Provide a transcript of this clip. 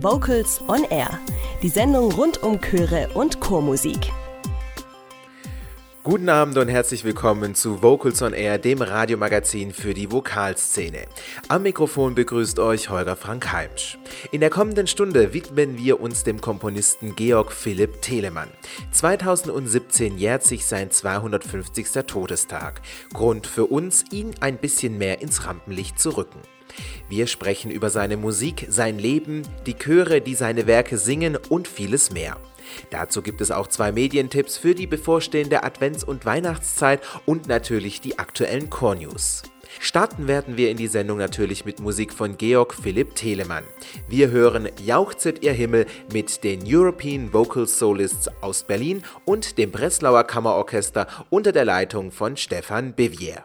Vocals on Air, die Sendung rund um Chöre und Chormusik. Guten Abend und herzlich willkommen zu Vocals on Air, dem Radiomagazin für die Vokalszene. Am Mikrofon begrüßt euch Holger Frank Heimsch. In der kommenden Stunde widmen wir uns dem Komponisten Georg Philipp Telemann. 2017 jährt sich sein 250. Todestag. Grund für uns, ihn ein bisschen mehr ins Rampenlicht zu rücken. Wir sprechen über seine Musik, sein Leben, die Chöre, die seine Werke singen und vieles mehr. Dazu gibt es auch zwei Medientipps für die bevorstehende Advents- und Weihnachtszeit und natürlich die aktuellen Core-News. Starten werden wir in die Sendung natürlich mit Musik von Georg Philipp Telemann. Wir hören Jauchzet ihr Himmel mit den European Vocal Solists aus Berlin und dem Breslauer Kammerorchester unter der Leitung von Stefan Bevier.